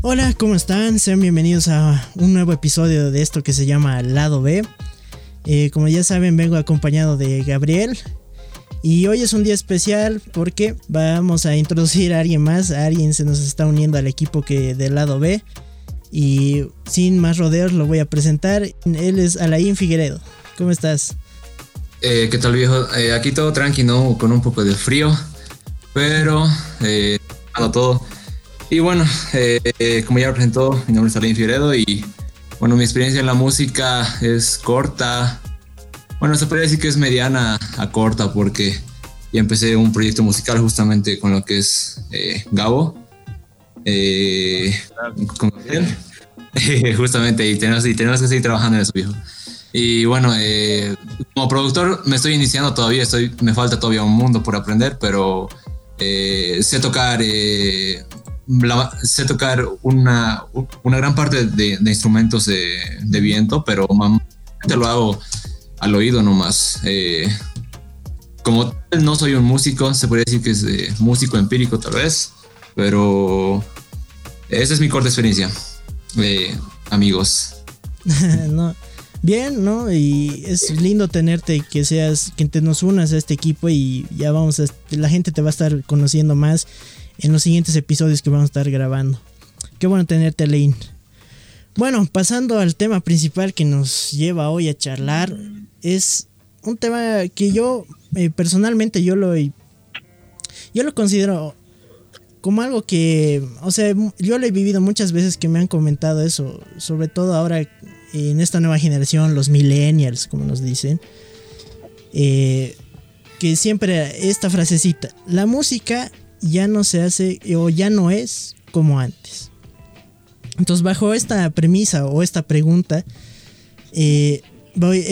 Hola, ¿cómo están? Sean bienvenidos a un nuevo episodio de esto que se llama Lado B. Eh, como ya saben, vengo acompañado de Gabriel. Y hoy es un día especial porque vamos a introducir a alguien más. alguien se nos está uniendo al equipo que del lado B. Y sin más rodeos lo voy a presentar. Él es Alain Figueredo. ¿Cómo estás? Eh, ¿Qué tal viejo? Eh, aquí todo tranquilo, con un poco de frío. Pero, eh, todo. Y bueno, eh, como ya presentó, mi nombre es Alain Figueredo y bueno, mi experiencia en la música es corta. Bueno, se podría decir que es mediana a corta porque ya empecé un proyecto musical justamente con lo que es eh, Gabo. Eh, justamente, y tenemos, y tenemos que seguir trabajando en eso, viejo. Y bueno, eh, como productor me estoy iniciando todavía, estoy, me falta todavía un mundo por aprender, pero eh, sé tocar eh, sé tocar una, una gran parte de, instrumentos de, viento, pero te lo hago al oído nomás. Eh, como no soy un músico, se podría decir que es músico empírico tal vez, pero esa es mi corta experiencia, amigos. Bien, ¿no? Y es lindo tenerte que seas, que te nos unas a este equipo y ya vamos a, la gente te va a estar conociendo más en los siguientes episodios que vamos a estar grabando. Qué bueno tenerte, Lane. Bueno, pasando al tema principal que nos lleva hoy a charlar, es un tema que yo eh, personalmente yo lo yo lo considero como algo que, o sea, yo lo he vivido muchas veces que me han comentado eso, sobre todo ahora en esta nueva generación, los millennials, como nos dicen, eh, que siempre esta frasecita, la música ya no se hace o ya no es como antes. Entonces, bajo esta premisa o esta pregunta, eh, voy,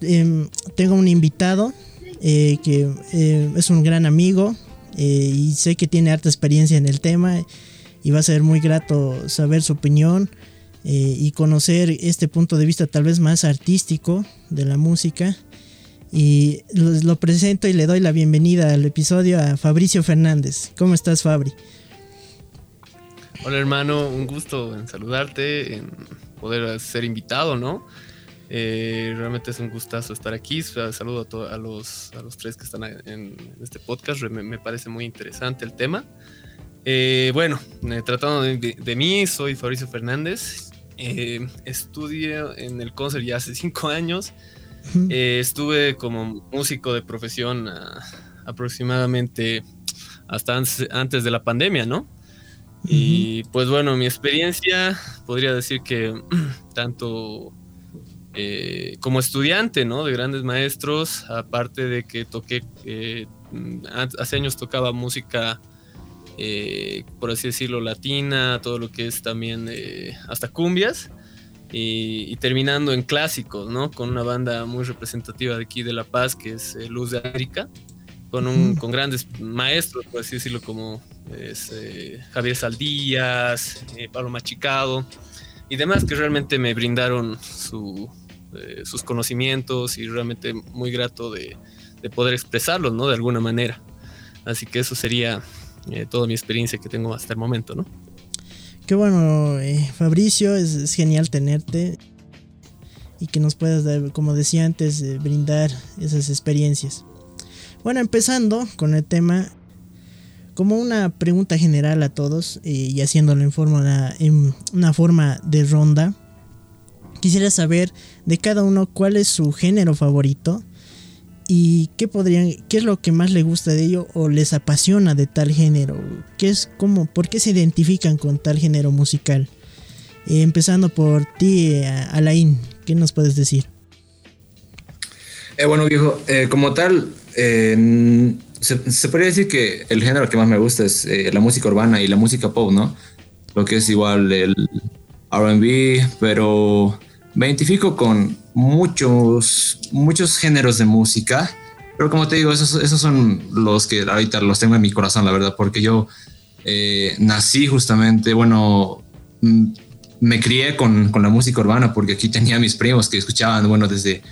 em, tengo un invitado eh, que eh, es un gran amigo y sé que tiene harta experiencia en el tema y va a ser muy grato saber su opinión y conocer este punto de vista tal vez más artístico de la música y lo, presento y le doy la bienvenida al episodio a Fabricio Fernández. ¿Cómo estás, Fabri? Hola, hermano. Un gusto en saludarte, en poder ser invitado, ¿no? Eh, realmente es un gustazo estar aquí. Saludo a, los, a los tres que están en, este podcast. Me, parece muy interesante el tema. Eh, bueno, eh, tratando de, mí, soy Fabricio Fernández. estudio en el concert ya hace cinco años. Eh, estuve como músico de profesión ah, aproximadamente hasta antes, de la pandemia, ¿no? Y pues bueno, mi experiencia podría decir que tanto eh, como estudiante, ¿no? De grandes maestros, aparte de que toqué, eh, hace años tocaba música, por así decirlo, latina, todo lo que es también hasta cumbias y, terminando en clásicos, ¿no? Con una banda muy representativa de aquí de La Paz, que es eh, Luz de América, con, un, con grandes maestros, por así decirlo, como eh, Javier Saldías, eh, Pablo Machicado y demás, que realmente me brindaron su, sus conocimientos y realmente muy grato de, de, poder expresarlos, ¿no? De alguna manera. Así que eso sería toda mi experiencia que tengo hasta el momento, ¿no? Qué bueno, eh, Fabricio, es, genial tenerte y que nos puedas dar, como decía antes, eh, brindar esas experiencias. Bueno, empezando con el tema, como una pregunta general a todos eh, y haciéndolo en, forma, en una forma de ronda, quisiera saber de cada uno cuál es su género favorito y qué podrían qué es lo que más les gusta de ello o les apasiona de tal género qué es como por qué se identifican con tal género musical. Eh, empezando por ti eh, Alain qué nos puedes decir eh, bueno viejo como tal se, se, podría decir que el género que más me gusta es la música urbana y la música pop no lo que es igual el R&B pero me identifico con muchos, muchos géneros de música, pero como te digo, esos, esos son los que ahorita los tengo en mi corazón, la verdad, porque yo eh, nací justamente, bueno, mm, me crié con, con, la música urbana, porque aquí tenía mis primos que escuchaban, bueno, desde,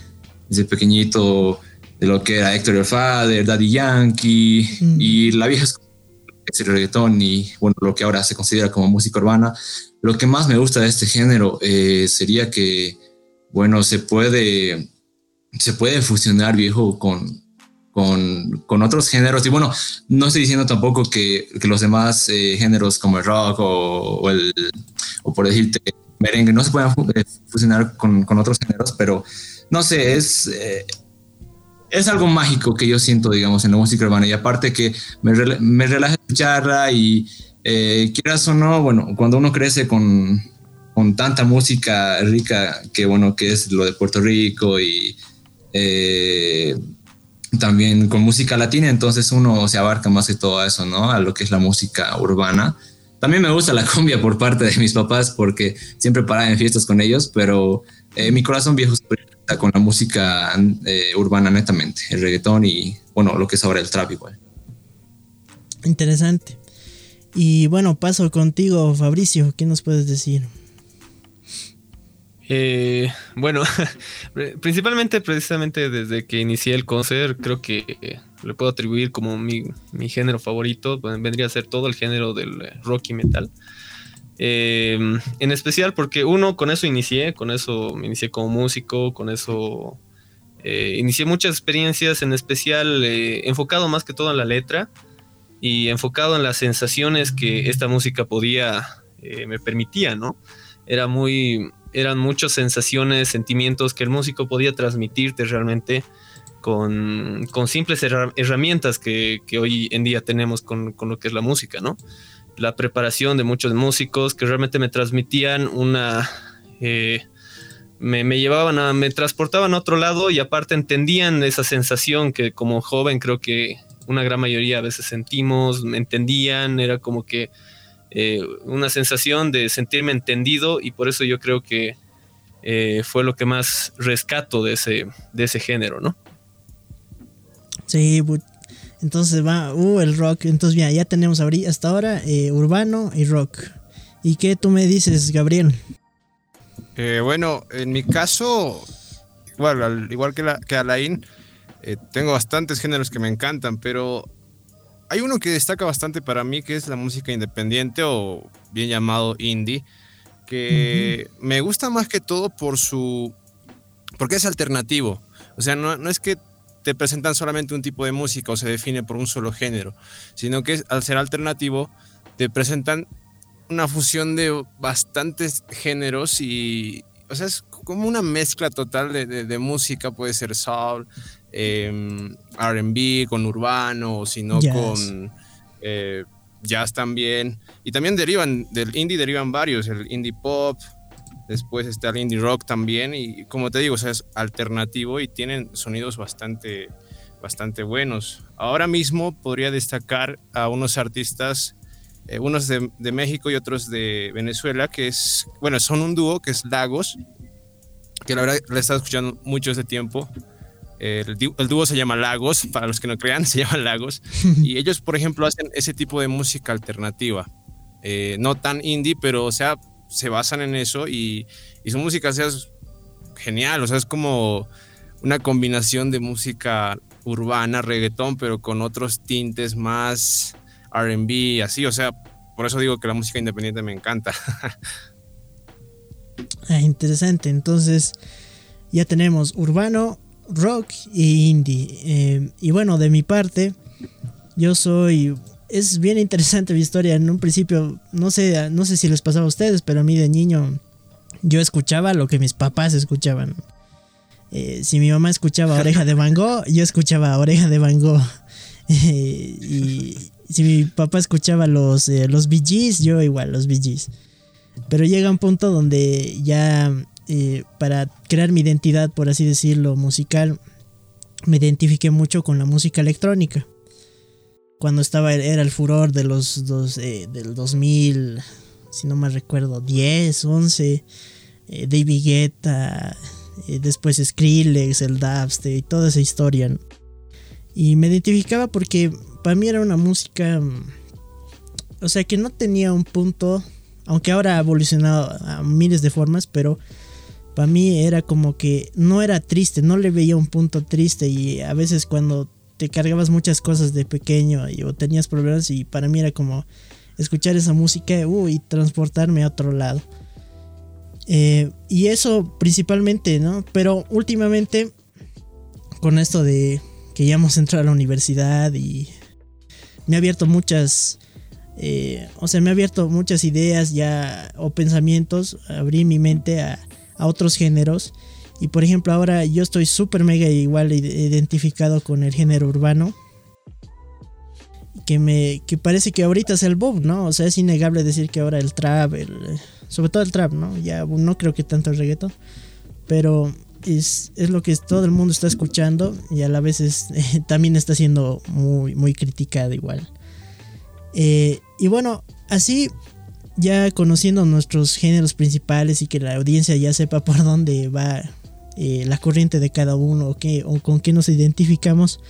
desde pequeñito, de lo que era Héctor el Father, Daddy Yankee, mm. y la vieja es el reggaetón y bueno, lo que ahora se considera como música urbana. Lo que más me gusta de este género eh, sería que, bueno, se puede, se puede fusionar, viejo, con, con, con, otros géneros. Y bueno, no estoy diciendo tampoco que, que los demás eh, géneros como el rock o, el, o por decirte merengue no se puedan eh, fusionar con, con otros géneros, pero no sé, es, es algo mágico que yo siento, digamos, en la música urbana. Y aparte que me, me relaja escucharla y eh, quieras o no, bueno, cuando uno crece con, con, tanta música rica que, bueno, que es lo de Puerto Rico y eh, también con música latina, entonces uno se abarca más de todo eso, ¿no? A lo que es la música urbana. También me gusta la cumbia por parte de mis papás porque siempre paraba en fiestas con ellos, pero eh, mi corazón viejo con la música eh, urbana netamente, el reggaetón y bueno, lo que es ahora el trap igual. Interesante. Y bueno, paso contigo, Fabricio, ¿qué nos puedes decir? Eh, bueno, principalmente precisamente desde que inicié el concert, creo que le puedo atribuir como mi, mi género favorito, vendría a ser todo el género del rock y metal. Em, en especial porque uno, con eso inicié, con eso me inicié como músico, con eso eh, inicié muchas experiencias, en especial eh, enfocado más que todo en la letra y enfocado en las sensaciones que esta música podía, eh, me permitía, ¿no? Era muy, eran muchas sensaciones, sentimientos que el músico podía transmitirte realmente con, con simples herramientas que, que, hoy en día tenemos con, con lo que es la música, ¿no? la preparación de muchos músicos que realmente me transmitían una... Eh, me, llevaban a, me transportaban a otro lado y aparte entendían esa sensación que como joven creo que una gran mayoría a veces sentimos, me entendían, era como que eh, una sensación de sentirme entendido y por eso yo creo que eh, fue lo que más rescato de ese, de ese género, ¿no? Sí, entonces va, uh, el rock. Entonces, ya, ya tenemos hasta ahora eh, urbano y rock. ¿Y qué tú me dices, Gabriel? Eh, bueno, en mi caso, igual, al, igual que, la, que Alain, eh, tengo bastantes géneros que me encantan, pero hay uno que destaca bastante para mí, que es la música independiente o bien llamado indie, que me gusta más que todo por su... porque es alternativo. O sea, no, no es que te presentan solamente un tipo de música o se define por un solo género, sino que al ser alternativo te presentan una fusión de bastantes géneros y, o sea, es como una mezcla total de, música, puede ser soul, em, RB con urbano, o si no con eh, jazz también. Y también derivan, del indie derivan varios, el indie pop, Después está el indie rock también y como te digo, es alternativo y tienen sonidos bastante, bastante buenos. Ahora mismo podría destacar a unos artistas, eh, unos de, México y otros de Venezuela, que es, bueno, son un dúo que es Lagos, que la verdad le he estado escuchando mucho ese tiempo. El, dúo se llama Lagos, para los que no crean, se llama Lagos. y ellos, por ejemplo, hacen ese tipo de música alternativa. Eh, no tan indie, pero o sea, se basan en eso y, su música es genial, o sea, es como una combinación de música urbana, reggaetón, pero con otros tintes más RB, así, o sea, por eso digo que la música independiente me encanta. ah, interesante, entonces ya tenemos urbano, rock y indie. Eh, y bueno, de mi parte, yo soy es bien interesante mi historia. En un principio, no sé, no sé si les pasaba a ustedes, pero a mí de niño yo escuchaba lo que mis papás escuchaban. Eh, si mi mamá escuchaba Oreja de Van Gogh, yo escuchaba Oreja de Van Gogh. y si mi papá escuchaba los, eh, los Gees, yo igual, los Gees. Pero llega un punto donde ya para crear mi identidad, por así decirlo, musical, me identifiqué mucho con la música electrónica cuando estaba era el furor de los dos, eh, del 2000, si no me recuerdo, 10, 11, eh, David Guetta, eh, después Skrillex, el dubstep y toda esa historia. Y me identificaba porque para mí era una música, o sea, que no tenía un punto, aunque ahora ha evolucionado a miles de formas, pero para mí era como que no era triste, no le veía un punto triste y a veces cuando te cargabas muchas cosas de pequeño o tenías problemas y para mí era como escuchar esa música y transportarme a otro lado. Eh, y eso principalmente, ¿no? Pero últimamente, con esto de que ya hemos entrado a la universidad y me ha abierto muchas, eh, o sea, me ha abierto muchas ideas ya o pensamientos, abrí mi mente a, a otros géneros. Y por ejemplo, ahora yo estoy súper mega igual identificado con el género urbano que me que parece que ahorita es el boom, ¿no? O sea, es innegable decir que ahora el trap, sobre todo el trap, ¿no? Ya no creo que tanto el reggaeton, pero es, es, lo que todo el mundo está escuchando y a la vez también está siendo muy, muy criticado igual. Eh, y bueno, así ya conociendo nuestros géneros principales y que la audiencia ya sepa por dónde va eh, la corriente de cada uno o, qué, o con qué nos identificamos,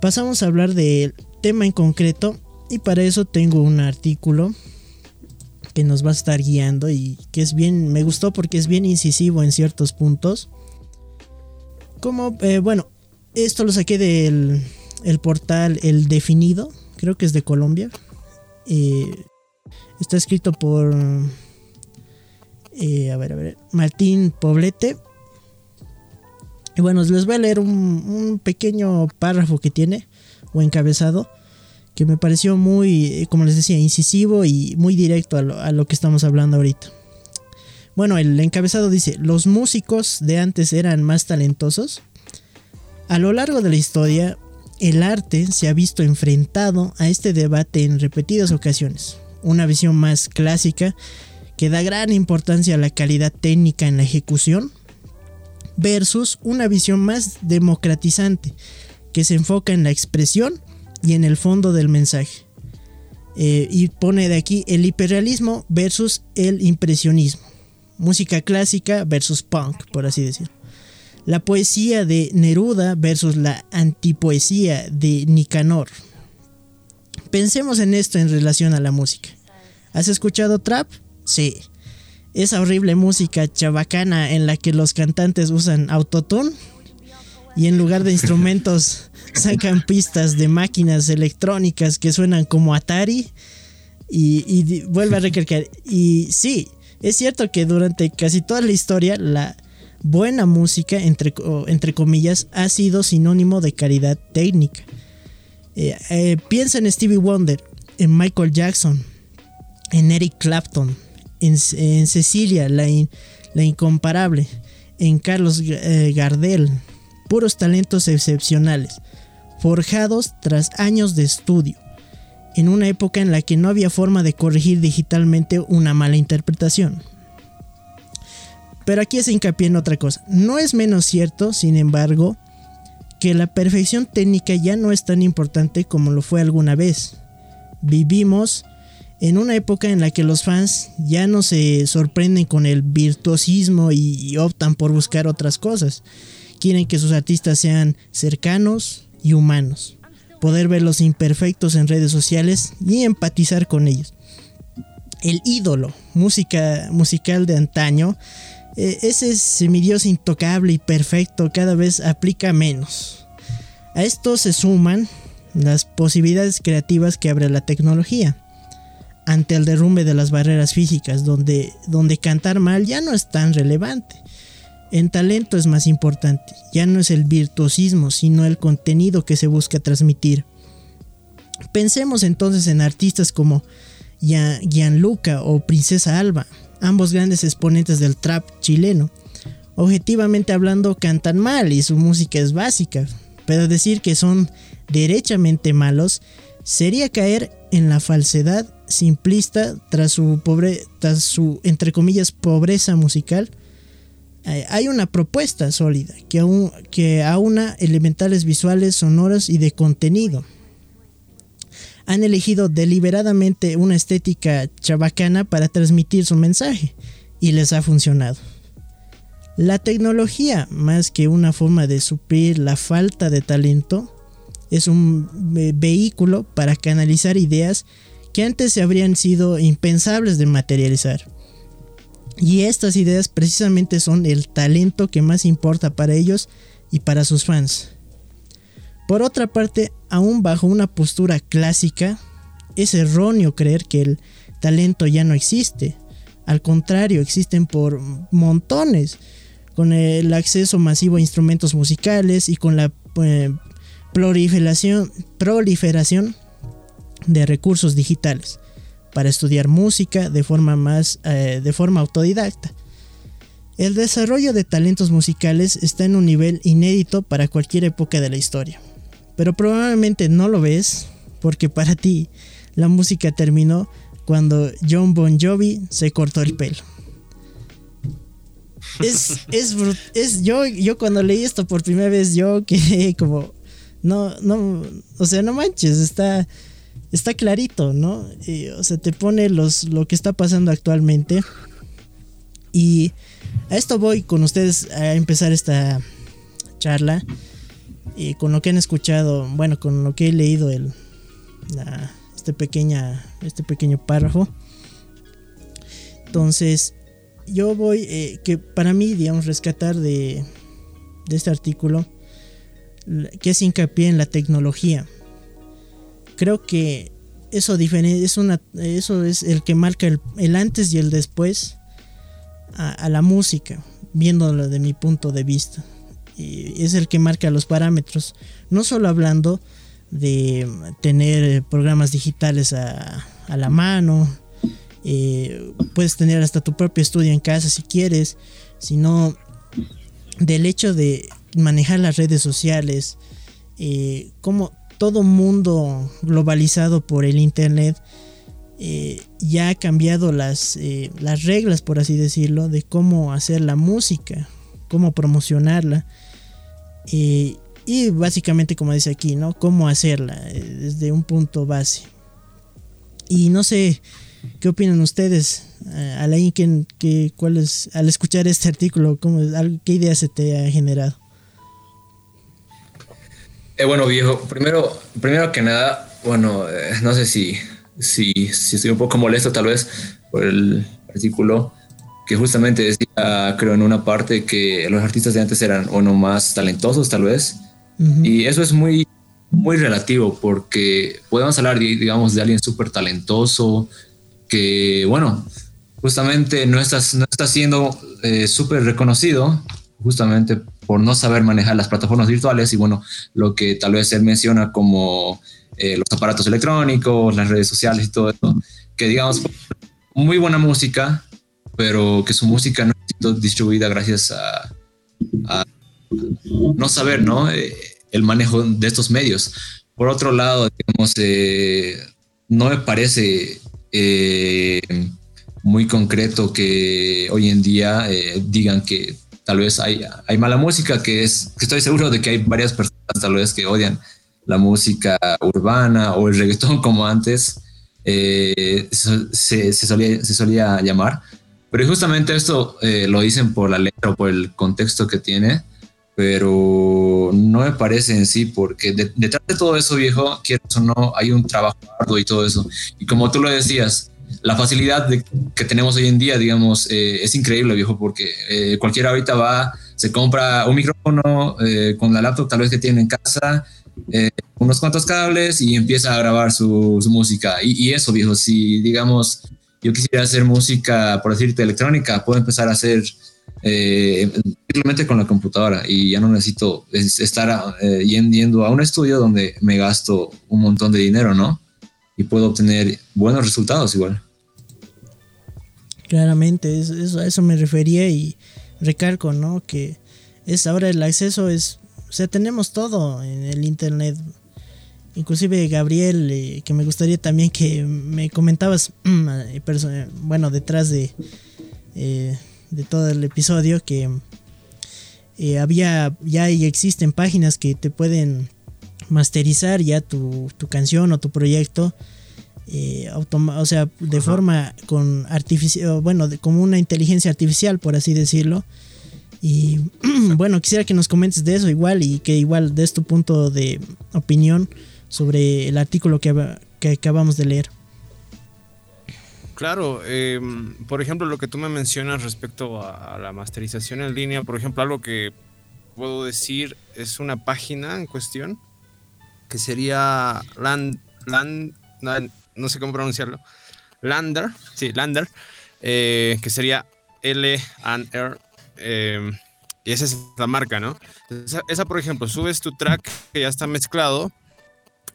pasamos a hablar de tema en concreto y para eso tengo un artículo que nos va a estar guiando y que es bien, me gustó porque es bien incisivo en ciertos puntos. Como, eh, bueno, esto lo saqué del el portal El Definido, creo que es de Colombia. Eh, está escrito por, eh, a ver, a ver, Martín Poblete. Y bueno, les voy a leer un, pequeño párrafo que tiene o encabezado que me pareció muy, eh, como les decía, incisivo y muy directo a lo, que estamos hablando ahorita. Bueno, el encabezado dice, los músicos de antes eran más talentosos. A lo largo de la historia, el arte se ha visto enfrentado a este debate en repetidas ocasiones. Una visión más clásica que da gran importancia a la calidad técnica en la ejecución versus una visión más democratizante que se enfoca en la expresión y en el fondo del mensaje. Eh, y pone de aquí el hiperrealismo versus el impresionismo. Música clásica versus punk, por así decirlo. La poesía de Neruda versus la antipoesía de Nicanor. Pensemos en esto en relación a la música. ¿Has escuchado trap? Sí. Esa horrible música chabacana en la que los cantantes usan autotune y en lugar de instrumentos sacan pistas de máquinas electrónicas que suenan como Atari y, vuelve a recargar. Y sí, es cierto que durante casi toda la historia la buena música, entre, entre comillas, ha sido sinónimo de calidad técnica. Eh, eh, piensa en Stevie Wonder, en Michael Jackson, en Eric Clapton, en, Cecilia, la, incomparable, en Carlos eh, Gardel, puros talentos excepcionales forjados tras años de estudio, en una época en la que no había forma de corregir digitalmente una mala interpretación. Pero aquí se hincapié en otra cosa. No es menos cierto, sin embargo, que la perfección técnica ya no es tan importante como lo fue alguna vez. Vivimos en una época en la que los fans ya no se sorprenden con el virtuosismo y optan por buscar otras cosas. Quieren que sus artistas sean cercanos, y humanos. Poder ver los imperfectos en redes sociales y empatizar con ellos. El ídolo, música musical de antaño, eh, ese semidios intocable y perfecto cada vez aplica menos. A esto se suman las posibilidades creativas que abre la tecnología. Ante el derrumbe de las barreras físicas, donde, donde cantar mal ya no es tan relevante en talento es más importante. Ya no es el virtuosismo, sino el contenido que se busca transmitir. Pensemos entonces en artistas como Gianluca o Princesa Alba, ambos grandes exponentes del trap chileno. Objetivamente hablando cantan mal y su música es básica, pero decir que son derechamente malos sería caer en la falsedad simplista tras su pobre, tras su entre comillas pobreza musical eh, hay una propuesta sólida que, aún, que aúna elementales visuales, sonoros y de contenido. Han elegido deliberadamente una estética chabacana para transmitir su mensaje y les ha funcionado. La tecnología, más que una forma de suplir la falta de talento, es un vehículo para canalizar ideas que antes habrían sido impensables de materializar. Y estas ideas precisamente son el talento que más importa para ellos y para sus fans. Por otra parte, aún bajo una postura clásica, es erróneo creer que el talento ya no existe. Al contrario, existen por montones. Con el acceso masivo a instrumentos musicales y con la eh, proliferación, proliferación de recursos digitales para estudiar música de forma más eh, de forma autodidacta. El desarrollo de talentos musicales está en un nivel inédito para cualquier época de la historia. Pero probablemente no lo ves porque para ti la música terminó cuando John Bon Jovi se cortó el pelo. Es, es, es yo, yo cuando leí esto por primera vez, yo quedé como, no, no, o sea, no manches, está, está clarito, ¿no? o sea, te pone los, lo que está pasando actualmente. Y a esto voy con ustedes a empezar esta charla. Y con lo que han escuchado, bueno, con lo que he leído el, este, pequeña, este pequeño párrafo. Entonces, yo voy, eh, que para mí, digamos, rescatar de, de este artículo, que es hincapié en la tecnología. Creo que eso, es una, eso es el que marca el, antes y el después a, la música, viéndolo de mi punto de vista. Y es el que marca los parámetros, no solo hablando de tener programas digitales a, la mano, eh, puedes tener hasta tu propio estudio en casa si quieres, sino del hecho de manejar las redes sociales, eh, como todo mundo globalizado por el internet eh, ya ha cambiado las, eh, las reglas, por así decirlo, de cómo hacer la música, cómo promocionarla. Y básicamente, como dice aquí, ¿no? Cómo hacerla desde un punto base. Y no sé qué opinan ustedes, Alain, cuál es, al escuchar este artículo, cómo, ¿qué idea se te ha generado? Eh, bueno, viejo, primero, primero que nada, bueno, eh, no sé si, si, si, estoy un poco molesto tal vez por el artículo que justamente decía, creo, en una parte que los artistas de antes eran, no más talentosos tal vez. Y eso es muy, muy relativo porque podemos hablar, digamos, de alguien súper talentoso que, bueno, justamente no está, no está siendo eh, súper reconocido justamente por no saber manejar las plataformas virtuales y bueno, lo que tal vez él menciona como eh, los aparatos electrónicos, las redes sociales y todo eso, que digamos, muy buena música, pero que su música no sido distribuida gracias a, no saber, ¿no? Eh, el manejo de estos medios. Por otro lado, digamos, eh, no me parece muy concreto que hoy en día digan que tal vez hay, hay mala música, que es, que estoy seguro de que hay varias personas tal vez que odian la música urbana o el reggaetón como antes eh, se, se, solía, se, solía, llamar. Pero justamente esto eh, lo dicen por la letra o por el contexto que tiene, pero no me parece en sí, porque detrás de todo eso, viejo, quieres o no, hay un trabajo arduo y todo eso. Y como tú lo decías, la facilidad que tenemos hoy en día, digamos, eh, es increíble, viejo, porque eh, cualquiera ahorita va, se compra un micrófono eh, con la laptop tal vez que tiene en casa, unos cuantos cables y empieza a grabar su, música. Y, y, eso, viejo, si digamos yo quisiera hacer música, por decirte, electrónica, puedo empezar a hacer simplemente con la computadora y ya no necesito estar yendo a un estudio donde me gasto un montón de dinero, ¿no? y puedo obtener buenos resultados igual. Claramente, eso, a eso me refería y recalco, ¿no? Que es ahora el acceso es, o sea, tenemos todo en el internet. Inclusive Gabriel, eh, que me gustaría también que me comentabas, eh, bueno, detrás de, eh, de todo el episodio, que había, ya existen páginas que te pueden masterizar ya tu, canción o tu proyecto. Eh, o sea, de forma con artificial, bueno, como una inteligencia artificial, por así decirlo. Y bueno, quisiera que nos comentes de eso igual y que igual des tu punto de opinión sobre el artículo que, que acabamos de leer. Claro, em, por ejemplo, lo que tú me mencionas respecto a, la masterización en línea, por ejemplo, algo que puedo decir es una página en cuestión que sería Land, Land, no sé cómo pronunciarlo, Lander, sí, Lander, eh, que sería L and R. Eh, y esa es la marca, ¿no? Esa, por ejemplo, subes tu track que ya está mezclado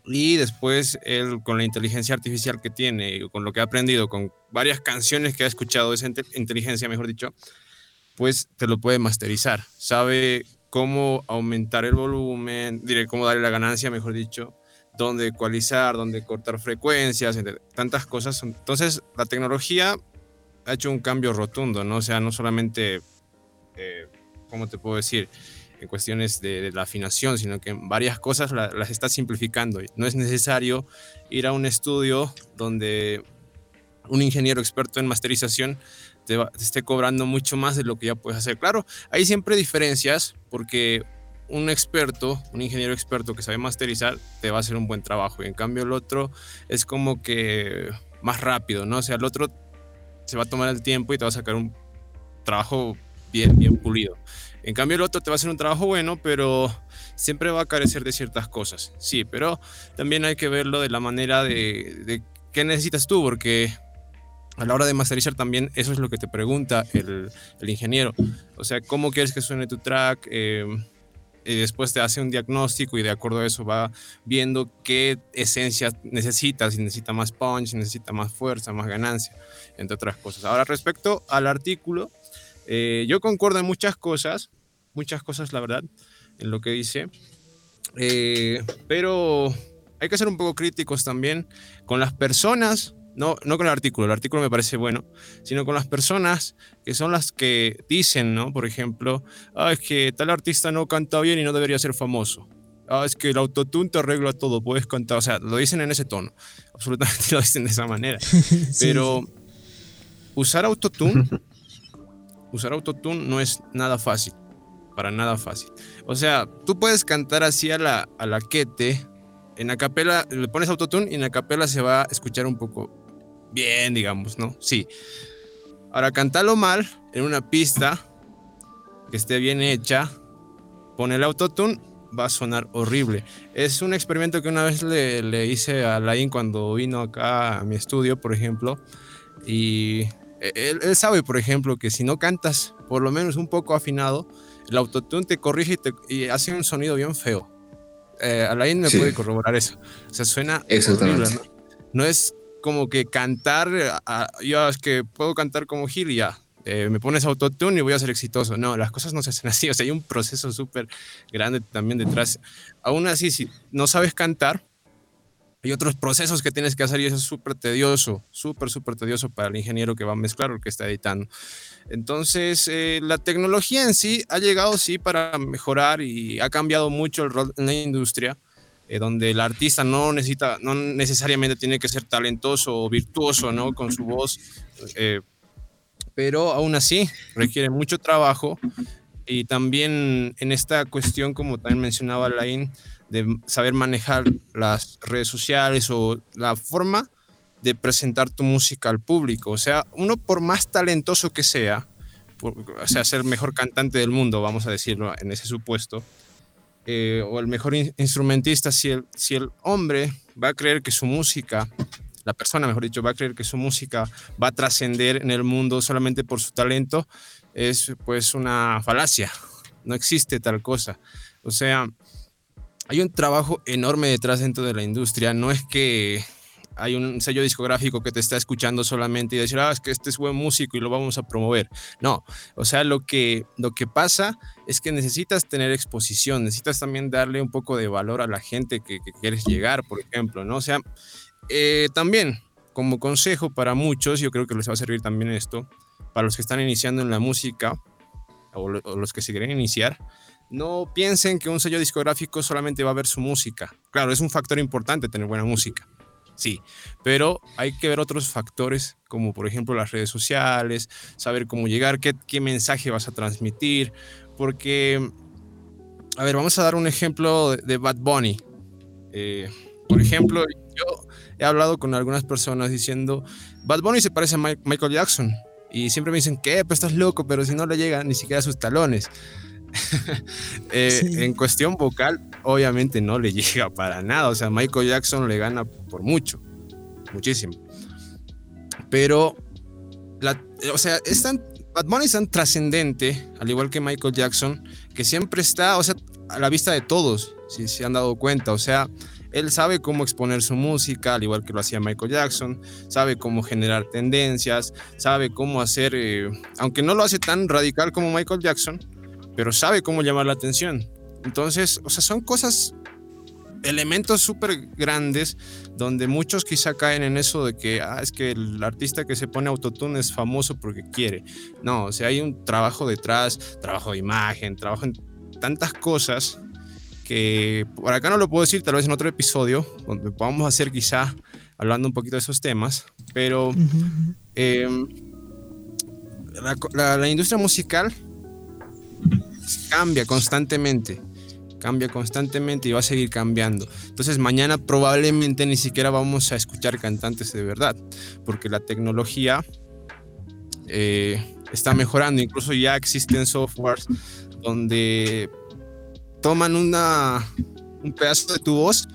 y después él, con la inteligencia artificial que tiene, con lo que ha aprendido, con varias canciones que ha escuchado, esa inteligencia, mejor dicho, pues te lo puede masterizar. Sabe cómo aumentar el volumen, diré cómo darle la ganancia, mejor dicho, dónde ecualizar, dónde cortar frecuencias, tantas cosas. Entonces, la tecnología ha hecho un cambio rotundo, ¿no? O sea, no solamente, eh, ¿cómo te puedo decir? En cuestiones de, la afinación, sino que varias cosas las está simplificando. No es necesario ir a un estudio donde un ingeniero experto en masterización te, te, esté cobrando mucho más de lo que ya puedes hacer. Claro, hay siempre diferencias porque un experto, un ingeniero experto que sabe masterizar, te va a hacer un buen trabajo. Y en cambio el otro es como que más rápido, ¿no? O sea, el otro se va a tomar el tiempo y te va a sacar un trabajo bien, bien pulido. En cambio el otro te va a hacer un trabajo bueno, pero siempre va a carecer de ciertas cosas. Sí, pero también hay que verlo de la manera de, de qué necesitas tú, porque a la hora de masterizar también eso es lo que te pregunta el, el ingeniero. O sea, ¿cómo quieres que suene tu track? Eh, y después te hace un diagnóstico y de acuerdo a eso va viendo qué esencia necesita, si necesita más punch, si necesita más fuerza, más ganancia, entre otras cosas. Ahora, respecto al artículo, eh, yo concuerdo en muchas cosas, muchas cosas, la verdad, en lo que dice, eh, pero hay que ser un poco críticos también con las personas no, no con el artículo, el artículo me parece bueno, sino con las personas que son las que dicen, ¿no? Por ejemplo, ah, es que tal artista no canta bien y no debería ser famoso. Ah, es que el autotune te arregla todo, puedes cantar. O sea, lo dicen en ese tono. Absolutamente lo dicen de esa manera. Pero usar autotune, usar autotune no es nada fácil. Para nada fácil. O sea, tú puedes cantar así a la, a la quete. En acapela le pones autotune y en acapela se va a escuchar un poco bien, digamos, ¿no? Sí. Ahora, cantarlo mal en una pista que esté bien hecha, pone el autotune, va a sonar horrible. Es un experimento que una vez le, hice a Lain cuando vino acá a mi estudio, por ejemplo, y él, sabe, por ejemplo, que si no cantas por lo menos un poco afinado, el autotune te corrige y, hace un sonido bien feo. Eh, Alain me puede corroborar eso. O sea, suena horrible, ¿no? no es como que cantar, yo es que puedo cantar como Gil y ya, eh, me pones autotune y voy a ser exitoso. No, las cosas no se hacen así, o sea, hay un proceso súper grande también detrás. Aún así, si no sabes cantar, hay otros procesos que tienes que hacer y eso es súper tedioso, súper, súper tedioso para el ingeniero que va a mezclar o que está editando. Entonces, eh, la tecnología en sí ha llegado, sí, para mejorar y ha cambiado mucho el rol en la industria eh, donde el artista no necesita, no necesariamente tiene que ser talentoso o virtuoso, ¿no? Con su voz, eh, pero aún así requiere mucho trabajo y también en esta cuestión, como también mencionaba Lain, de saber manejar las redes sociales o la forma de presentar tu música al público. O sea, uno por más talentoso que sea, o sea, ser el mejor cantante del mundo, vamos a decirlo en ese supuesto, eh, o el mejor instrumentista, si el, si el hombre va a creer que su música, la persona, mejor dicho, va a creer que su música va a trascender en el mundo solamente por su talento, es pues una falacia. No existe tal cosa. O sea, hay un trabajo enorme detrás dentro de la industria. No es que hay un sello discográfico que te está escuchando solamente y decir, ah, es que este es buen músico y lo vamos a promover. No, o sea, lo que, lo que pasa es que necesitas tener exposición, necesitas también darle un poco de valor a la gente que, quieres llegar, por ejemplo, ¿no? O sea, eh, también como consejo para muchos, yo creo que les va a servir también esto, para los que están iniciando en la música o, o los que se quieren iniciar, no piensen que un sello discográfico solamente va a ver su música. Claro, es un factor importante tener buena música sí, pero hay que ver otros factores como por ejemplo las redes sociales, saber cómo llegar, qué, mensaje vas a transmitir, porque, a ver, vamos a dar un ejemplo de, Bad Bunny. Eh, por ejemplo, yo he hablado con algunas personas diciendo, Bad Bunny se parece a Michael Jackson. Y siempre me dicen, ¿qué? Pues estás loco, pero si no le llega ni siquiera a sus talones. Eh, en cuestión vocal, obviamente no le llega para nada. O sea, Michael Jackson le gana por mucho, muchísimo. Pero, la, o sea, es tan, Bad Bunny es tan trascendente, al igual que Michael Jackson, que siempre está, o sea, a la vista de todos, si se han dado cuenta. O sea, él sabe cómo exponer su música, al igual que lo hacía Michael Jackson, sabe cómo generar tendencias, sabe cómo hacer, eh, aunque no lo hace tan radical como Michael Jackson, pero sabe cómo llamar la atención. Entonces, o sea, son cosas, elementos súper grandes donde muchos quizá caen en eso de que, ah, es que el artista que se pone autotune es famoso porque quiere. No, o sea, hay un trabajo detrás, trabajo de imagen, trabajo en tantas cosas que por acá no lo puedo decir, tal vez en otro episodio, donde podamos hacer quizá hablando un poquito de esos temas, pero em, la, industria musical cambia constantemente, cambia constantemente y va a seguir cambiando. Entonces mañana probablemente ni siquiera vamos a escuchar cantantes de verdad, porque la tecnología eh, está mejorando, incluso ya existen softwares donde toman una, un pedazo de tu voz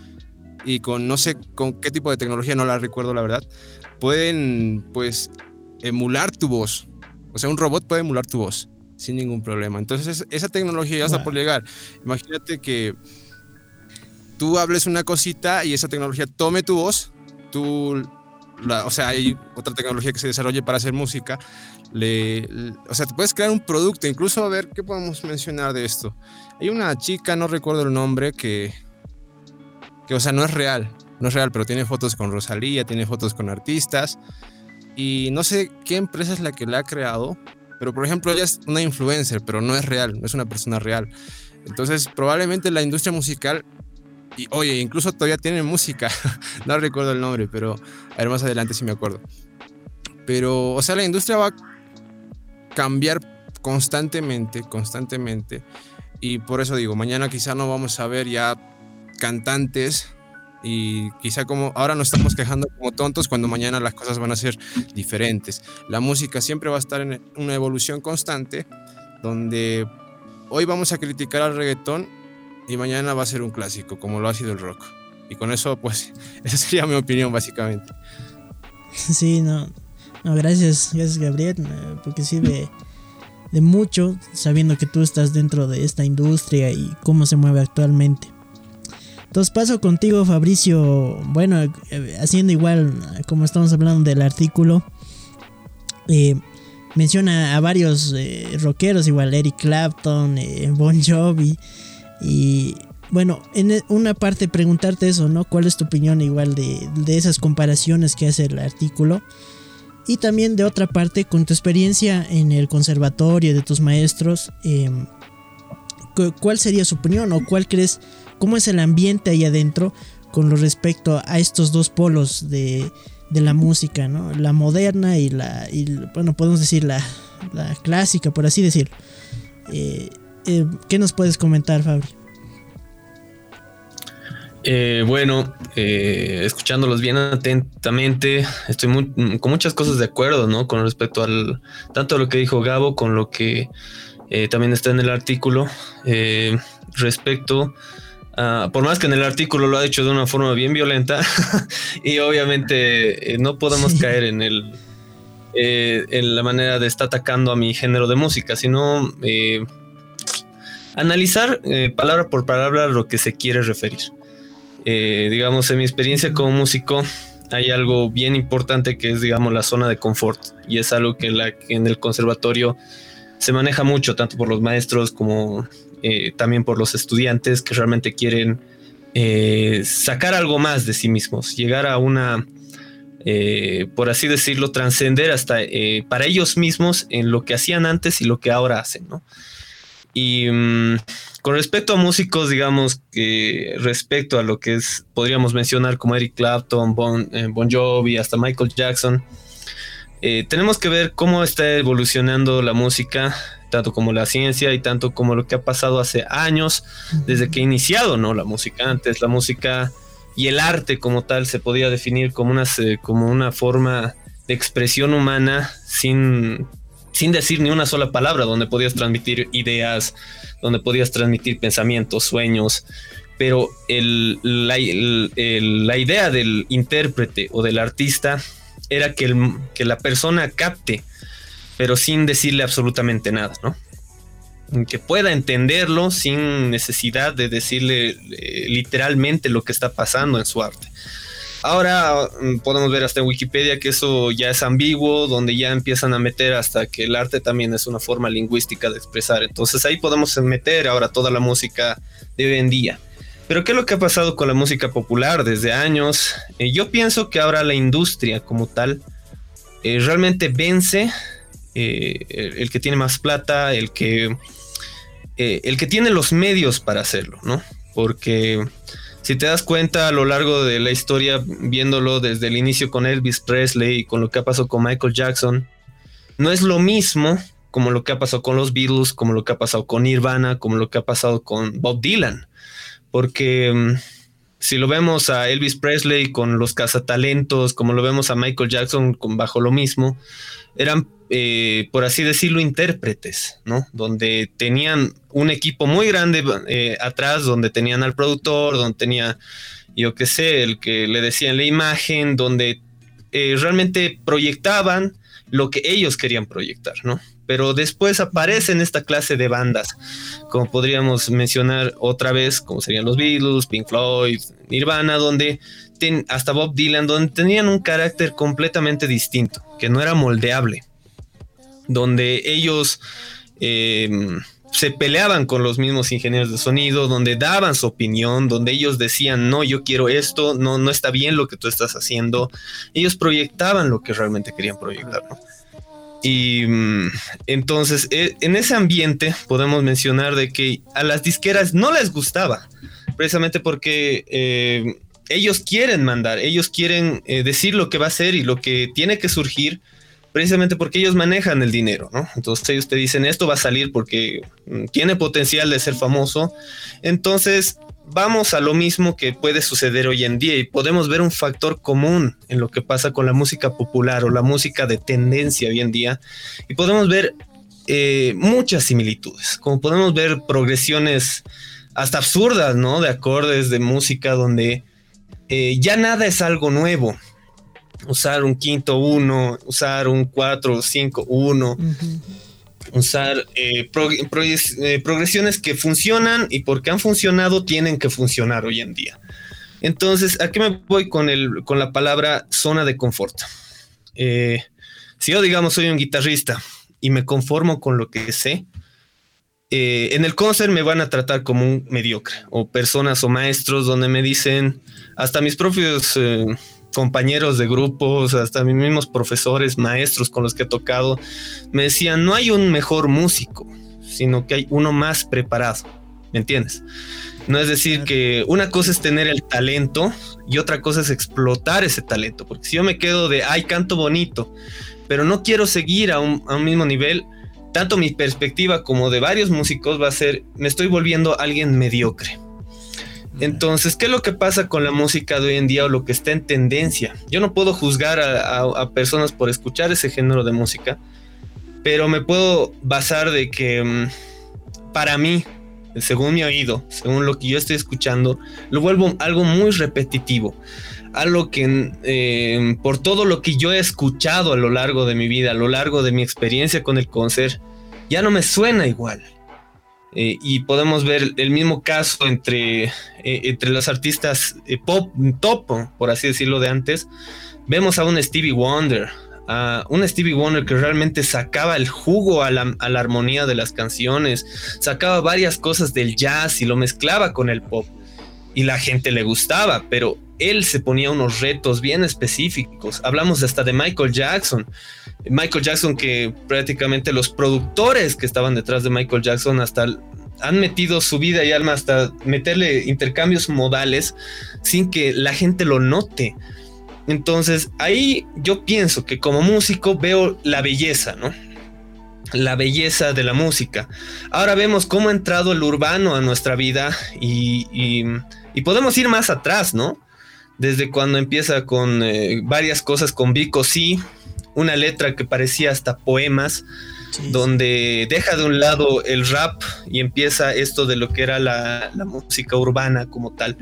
y con no sé con qué tipo de tecnología, no la recuerdo la verdad, pueden pues emular tu voz. O sea, un robot puede emular tu voz sin ningún problema. Entonces esa tecnología ya está por llegar. Imagínate que tú hables una cosita y esa tecnología tome tu voz, tú, o sea, hay otra tecnología que se desarrolle para hacer música, le, o sea, te puedes crear un producto, incluso a ver qué podemos mencionar de esto. Hay una chica, no recuerdo el nombre, que, que, o sea, no es real, no es real, pero tiene fotos con Rosalía, tiene fotos con artistas, y no sé qué empresa es la que la ha creado, pero por ejemplo ella es una influencer, pero no es real, no es una persona real. Entonces, probablemente la industria musical y oye, incluso todavía tiene música. no recuerdo el nombre, pero a ver más adelante si me acuerdo. Pero, o sea, la industria va cambiar constantemente, constantemente. Y por eso digo, mañana quizá no vamos a ver ya cantantes y quizá como ahora nos estamos quejando como tontos cuando mañana las cosas van a ser diferentes. La música siempre va a estar en una evolución constante donde hoy vamos a criticar al reggaetón y mañana va a ser un clásico como lo ha sido el rock. Y con eso pues esa sería mi opinión básicamente. Sí, no, no, gracias, gracias Gabriel, eh, porque sirve de mucho sabiendo que tú estás dentro de esta industria y cómo se mueve actualmente. Entonces paso contigo Fabricio, bueno, eh, haciendo igual como estamos hablando del artículo, eh, menciona a varios rockeros, igual Eric Clapton, Bon Jovi, y bueno, en e, una parte preguntarte eso, ¿no? ¿Cuál es tu opinión igual de, de esas comparaciones que hace el artículo? Y también de otra parte, con tu experiencia en el conservatorio de tus maestros, ¿cuál sería su opinión o cuál crees, cómo es el ambiente ahí adentro con lo respecto a estos dos polos de, la música, ¿no? La moderna y la, bueno, podemos decir la, clásica, por así decirlo. Eh, eh, ¿Qué nos puedes comentar, Fabri? Eh, bueno, eh, escuchándolos bien atentamente, estoy con muchas cosas de acuerdo, ¿no? Con respecto al tanto a lo que dijo Gabo, con lo que también está en el artículo. respecto a, por más que en el artículo lo ha dicho de una forma bien violenta, y obviamente no podemos caer en el en la manera de estar atacando a mi género de música, sino analizar palabra por palabra lo que se quiere referir. Eh, digamos, en mi experiencia como músico, hay algo bien importante que es, digamos, la zona de confort. Y es algo que, en el conservatorio se maneja mucho, tanto por los maestros como eh, también por los estudiantes que realmente quieren eh, sacar algo más de sí mismos, llegar a una, por así decirlo, trascender hasta para ellos mismos en lo que hacían antes y lo que ahora hacen, ¿no? Y mm, con respecto a músicos, digamos que respecto a lo que es, podríamos mencionar como Eric Clapton, Bon, eh, bon Jovi, hasta Michael Jackson, eh, tenemos que ver cómo está evolucionando la música, tanto como la ciencia y tanto como lo que ha pasado hace años, desde que ha iniciado ¿no? la música. Antes la música y el arte como tal se podía definir como una, como una forma de expresión humana sin sin decir ni una sola palabra, donde podías transmitir ideas, donde podías transmitir pensamientos, sueños, pero la, idea del intérprete o del artista era que, que la persona capte, pero sin decirle absolutamente nada, ¿no? que pueda entenderlo sin necesidad de decirle eh, literalmente lo que está pasando en su arte. Ahora mm, podemos ver hasta en Wikipedia que eso ya es ambiguo, donde ya empiezan a meter hasta que el arte también es una forma lingüística de expresar. Entonces ahí podemos meter ahora toda la música de hoy en día. Pero ¿qué es lo que ha pasado con la música popular desde años? Eh, yo pienso que ahora la industria como tal eh, realmente vence el, que tiene más plata, el que eh, el que tiene los medios para hacerlo, ¿no? Porque si te das cuenta a lo largo de la historia, viéndolo desde el inicio con Elvis Presley y con lo que ha pasado con Michael Jackson, no es lo mismo como lo que ha pasado con los Beatles, como lo que ha pasado con Nirvana, como lo que ha pasado con Bob Dylan. Porque mm, si lo vemos a Elvis Presley con los cazatalentos, como lo vemos a Michael Jackson con bajo lo mismo, eran, eh, por así decirlo, intérpretes, ¿no? Donde tenían un equipo muy grande eh, atrás, donde tenían al productor, donde tenía, yo qué sé, el que le decían la imagen, donde eh, realmente proyectaban lo que ellos querían proyectar, ¿no? Pero después aparecen esta clase de bandas, como podríamos mencionar otra vez, como serían los Beatles, Pink Floyd, Nirvana, donde hasta Bob Dylan, donde tenían un carácter completamente distinto, que no era moldeable, donde ellos em, se peleaban con los mismos ingenieros de sonido, donde daban su opinión, donde ellos decían, no, yo quiero esto, no, no está bien lo que tú estás haciendo. Ellos proyectaban lo que realmente querían proyectar, Y mm, entonces, e, en ese ambiente podemos mencionar de que a las disqueras no les gustaba, precisamente porque eh, ellos quieren mandar, ellos quieren eh, decir lo que va a ser y lo que tiene que surgir, precisamente porque ellos manejan el dinero, ¿no? Entonces ellos te dicen, esto va a salir porque mm, tiene potencial de ser famoso. Entonces vamos a lo mismo que puede suceder hoy en día y podemos ver un factor común en lo que pasa con la música popular o la música de tendencia hoy en día y podemos ver eh, muchas similitudes, como podemos ver progresiones hasta absurdas, ¿no? De acordes de música donde eh, ya nada es algo nuevo. Usar un quinto uno, usar un cuatro, cinco, uno, usar eh, eh, progresiones que funcionan y porque han funcionado tienen que funcionar hoy en día. Entonces, ¿a qué me voy con, el, con la palabra zona de confort? si yo, digamos, soy un guitarrista y me conformo con lo que sé, en el concert me van a tratar como un mediocre o personas o maestros donde me dicen, hasta mis propios eh, compañeros de grupos, hasta mis mismos profesores, maestros con los que he tocado, me decían, no hay un mejor músico, sino que hay uno más preparado, ¿me entiendes? No es decir que una cosa es tener el talento y otra cosa es explotar ese talento, porque si yo me quedo de, ay, canto bonito, pero no quiero seguir a un, a un mismo nivel, tanto mi perspectiva como de varios músicos va a ser, me estoy volviendo alguien mediocre. Entonces, ¿qué es lo que pasa con la música de hoy en día o lo que está en tendencia? Yo no puedo juzgar a, personas por escuchar ese género de música, pero me puedo basar de que mm, para mí, según mi oído, según lo que yo estoy escuchando, lo vuelvo algo muy repetitivo. Algo que eh, por todo lo que yo he escuchado a lo largo de mi vida, a lo largo de mi experiencia con el concert, ya no me suena igual eh, y podemos ver el mismo caso entre, eh, entre los artistas eh, pop top, por así decirlo, de antes. Vemos a un Stevie Wonder, a un Stevie Wonder que realmente sacaba el jugo a la, a la armonía de las canciones, sacaba varias cosas del jazz y lo mezclaba con el pop. Y la gente le gustaba, pero él se ponía unos retos bien específicos. Hablamos hasta de Michael Jackson. Michael Jackson que prácticamente los productores que estaban detrás de Michael Jackson hasta han metido su vida y alma hasta meterle intercambios modales sin que la gente lo note. Entonces ahí yo pienso que como músico veo la belleza, ¿no? La belleza de la música. Ahora vemos cómo ha entrado el urbano a nuestra vida y, podemos ir más atrás, ¿no? Desde cuando empieza con eh, varias cosas con Vico, sí, una letra que parecía hasta poemas, donde deja de un lado el rap y empieza esto de lo que era la, música urbana como tal.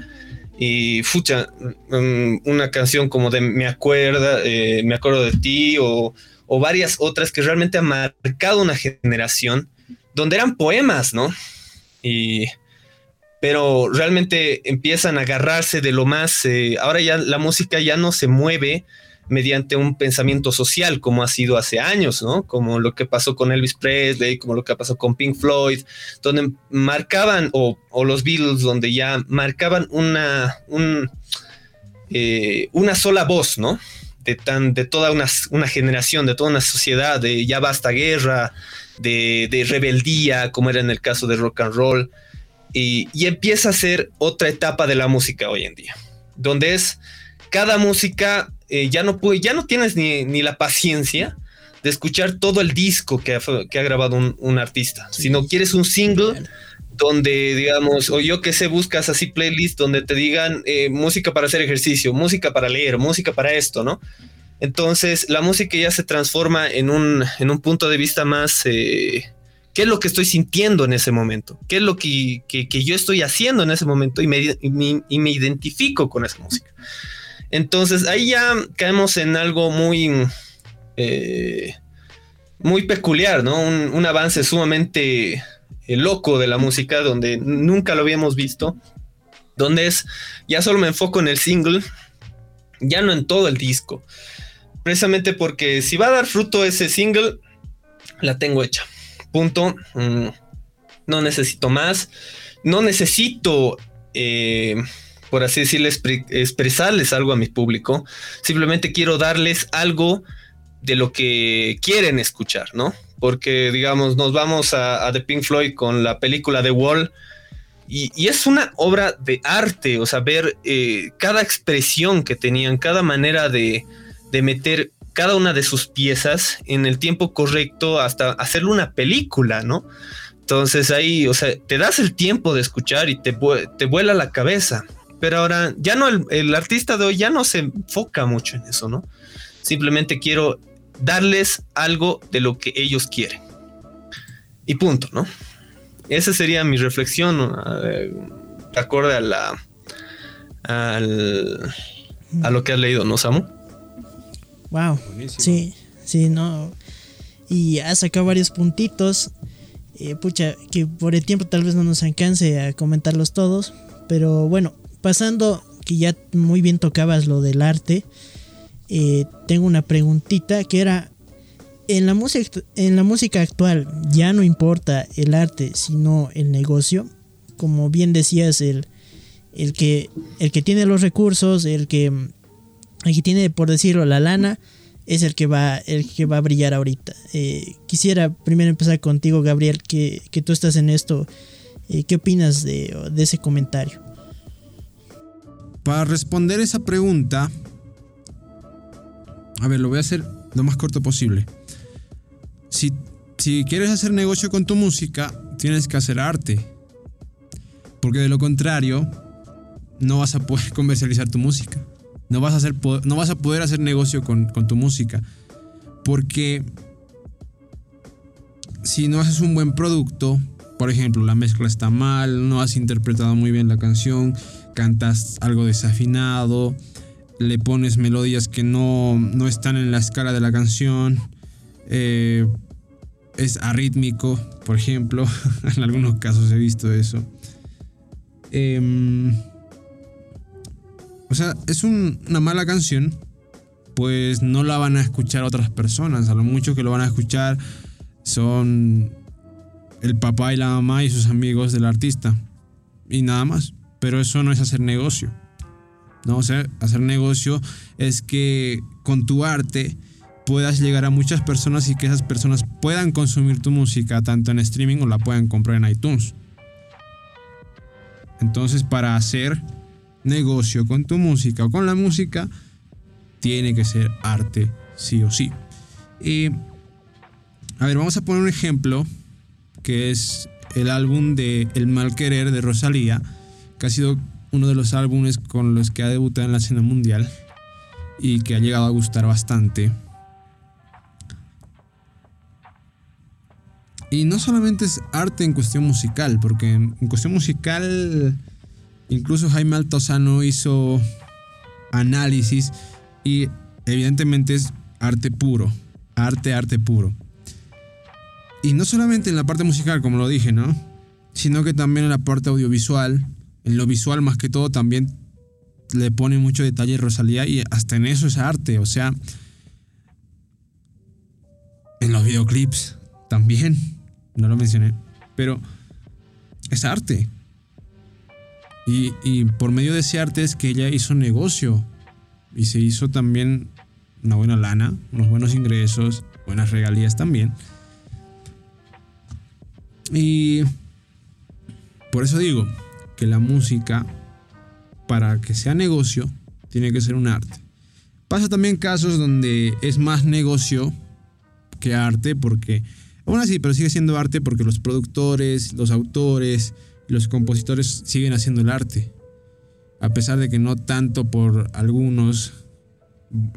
Y fucha, mm, una canción como de Me acuerda, eh, Me acuerdo de ti o, o varias otras que realmente han marcado una generación donde eran poemas, ¿no? Y pero realmente empiezan a agarrarse de lo más, eh, ahora ya la música ya no se mueve mediante un pensamiento social como ha sido hace años, ¿no? Como lo que pasó con Elvis Presley, como lo que pasó con Pink Floyd, donde marcaban, o, los Beatles, donde ya marcaban una, eh, una sola voz, ¿no? De, tan, de toda una, una, generación, de toda una sociedad, de ya basta guerra, de, de rebeldía, como era en el caso de rock and roll y, empieza a ser otra etapa de la música hoy en día, donde es cada música eh, ya no puede, ya no tienes ni, la paciencia de escuchar todo el disco que ha, que ha grabado un, artista, sino quieres un single donde, digamos, o yo que sé, buscas así playlists donde te digan eh, música para hacer ejercicio, música para leer, música para esto, ¿no? Entonces, la música ya se transforma en un, en un punto de vista más, eh, qué es lo que estoy sintiendo en ese momento, qué es lo que, yo estoy haciendo en ese momento y me, y me, identifico con esa música. Entonces ahí ya caemos en algo muy, eh, muy peculiar, ¿no? Un, avance sumamente eh, loco de la música donde nunca lo habíamos visto, donde es, ya solo me enfoco en el single, ya no en todo el disco, precisamente porque si va a dar fruto ese single, la tengo hecha punto. Mm, no necesito más. No necesito, eh, por así decirlo, expresarles algo a mi público. Simplemente quiero darles algo de lo que quieren escuchar, ¿no? Porque, digamos, nos vamos a, The Pink Floyd con la película The Wall. Y, es una obra de arte, o sea, ver eh, cada expresión que tenían, cada manera de, de meter cada una de sus piezas en el tiempo correcto hasta hacerle una película, ¿no? Entonces ahí, o sea, te das el tiempo de escuchar y te, te vuela la cabeza. Pero ahora ya no, el, artista de hoy ya no se enfoca mucho en eso, ¿no? Simplemente quiero darles algo de lo que ellos quieren. Y punto, ¿no? Esa sería mi reflexión, eh, acorde a la. A lo que has leído, ¿no, Samu? Wow. Sí, sí, no. Y ha sacado varios puntitos. Eh, pucha, que por el tiempo tal vez no nos alcance a comentarlos todos. Pero bueno, pasando, que ya muy bien tocabas lo del arte. Eh, tengo una preguntita que era. En la, música, en la música actual ya no importa el arte, sino el negocio. Como bien decías, el, el, que, el que tiene los recursos, el que Aquí tiene, por decirlo, la lana es el que va, el que va a brillar ahorita. Eh, quisiera primero empezar contigo, Gabriel, que, tú estás en esto. Eh, ¿Qué opinas de, ese comentario? Para responder esa pregunta, a ver, lo voy a hacer lo más corto posible. Si, si quieres hacer negocio con tu música, tienes que hacer arte. Porque de lo contrario, no vas a poder comercializar tu música. No vas a, hacer, no vas a poder hacer negocio con, tu música. Porque si no haces un buen producto, por ejemplo, la mezcla está mal, no has interpretado muy bien la canción, cantas algo desafinado, le pones melodías que no, están en la escala de la canción, eh, es arrítmico, por ejemplo, en algunos casos he visto eso. Eh, o sea, es una mala canción, pues no la van a escuchar otras personas. A lo mucho que lo van a escuchar son el papá y la mamá y sus amigos del artista. Y nada más. Pero eso no es hacer negocio. No, o sea, hacer negocio es que con tu arte puedas llegar a muchas personas y que esas personas puedan consumir tu música tanto en streaming o la puedan comprar en iTunes. Entonces, para hacer negocio con tu música o con la música, tiene que ser arte sí o sí. Y, a ver, vamos a poner un ejemplo que es el álbum de El Mal Querer de Rosalía, que ha sido uno de los álbumes con los que ha debutado en la escena mundial y que ha llegado a gustar bastante. Y no solamente es arte en cuestión musical, porque en, cuestión musical incluso Jaime Altozano hizo análisis y evidentemente es arte puro, arte, arte puro. Y no solamente en la parte musical, como lo dije, ¿no? Sino que también en la parte audiovisual, en lo visual más que todo, también le pone mucho detalle Rosalía y hasta en eso es arte, o sea, en los videoclips también, no lo mencioné, pero es arte. Y, por medio de ese arte es que ella hizo negocio y se hizo también una buena lana, unos buenos ingresos, buenas regalías también. Y por eso digo que la música, para que sea negocio, tiene que ser un arte. Pasa también casos donde es más negocio que arte, porque, aún así, pero sigue siendo arte porque los productores, los autores los compositores siguen haciendo el arte. A pesar de que no tanto por algunos,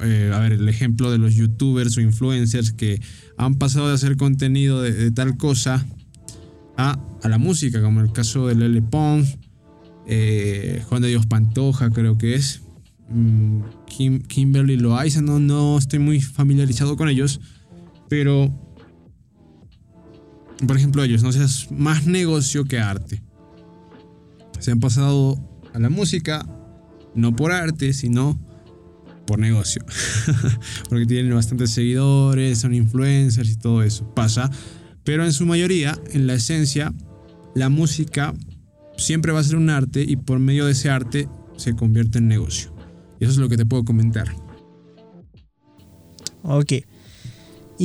eh, a ver, el ejemplo de los youtubers o influencers que han pasado de hacer contenido de, tal cosa a, a, la música, como el caso de Lele Pons, eh, Juan de Dios Pantoja, creo que es. Mm, Kim, Kimberly Loaiza, no, no estoy muy familiarizado con ellos, pero, por ejemplo, ellos, no seas más negocio que arte. Se han pasado a la música, no por arte, sino por negocio. Porque tienen bastantes seguidores, son influencers y todo eso. Pasa. Pero en su mayoría, en la esencia, la música siempre va a ser un arte y por medio de ese arte se convierte en negocio. Y eso es lo que te puedo comentar. Ok.